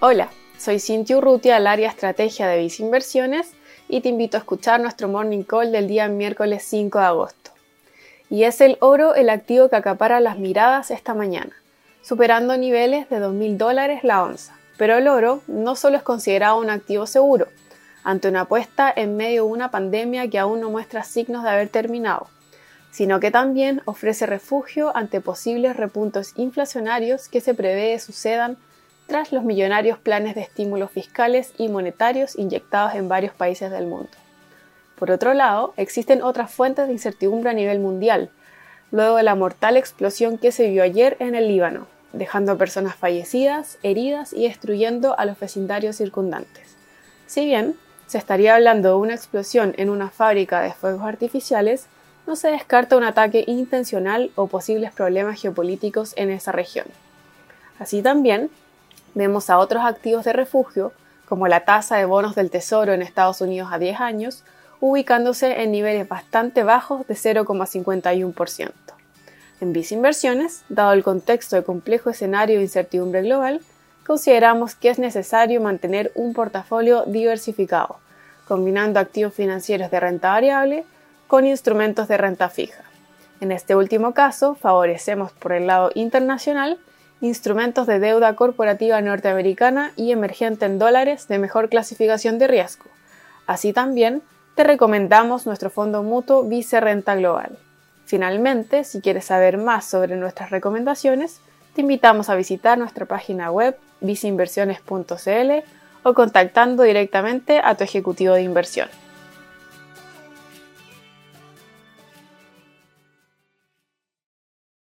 Hola, soy Cintia Urrutia del área Estrategia de Visa Inversiones y te invito a escuchar nuestro Morning Call del día miércoles 5 de agosto. Y es el oro el activo que acapara las miradas esta mañana, superando niveles de 2.000 dólares la onza. Pero el oro no solo es considerado un activo seguro, ante una apuesta en medio de una pandemia que aún no muestra signos de haber terminado, sino que también ofrece refugio ante posibles repuntos inflacionarios que se prevé sucedan tras los millonarios planes de estímulos fiscales y monetarios inyectados en varios países del mundo. Por otro lado, existen otras fuentes de incertidumbre a nivel mundial, luego de la mortal explosión que se vio ayer en el Líbano, dejando a personas fallecidas, heridas y destruyendo a los vecindarios circundantes. Si bien se estaría hablando de una explosión en una fábrica de fuegos artificiales, no se descarta un ataque intencional o posibles problemas geopolíticos en esa región. Así también, vemos a otros activos de refugio, como la tasa de bonos del Tesoro en Estados Unidos a 10 años, ubicándose en niveles bastante bajos de 0,51%. En Visa Inversiones, dado el contexto de complejo escenario de incertidumbre global, consideramos que es necesario mantener un portafolio diversificado, combinando activos financieros de renta variable con instrumentos de renta fija. En este último caso, favorecemos por el lado internacional instrumentos de deuda corporativa norteamericana y emergente en dólares de mejor clasificación de riesgo. Así también, te recomendamos nuestro fondo mutuo Vice Renta Global. Finalmente, si quieres saber más sobre nuestras recomendaciones, te invitamos a visitar nuestra página web viceinversiones.cl o contactando directamente a tu ejecutivo de inversión.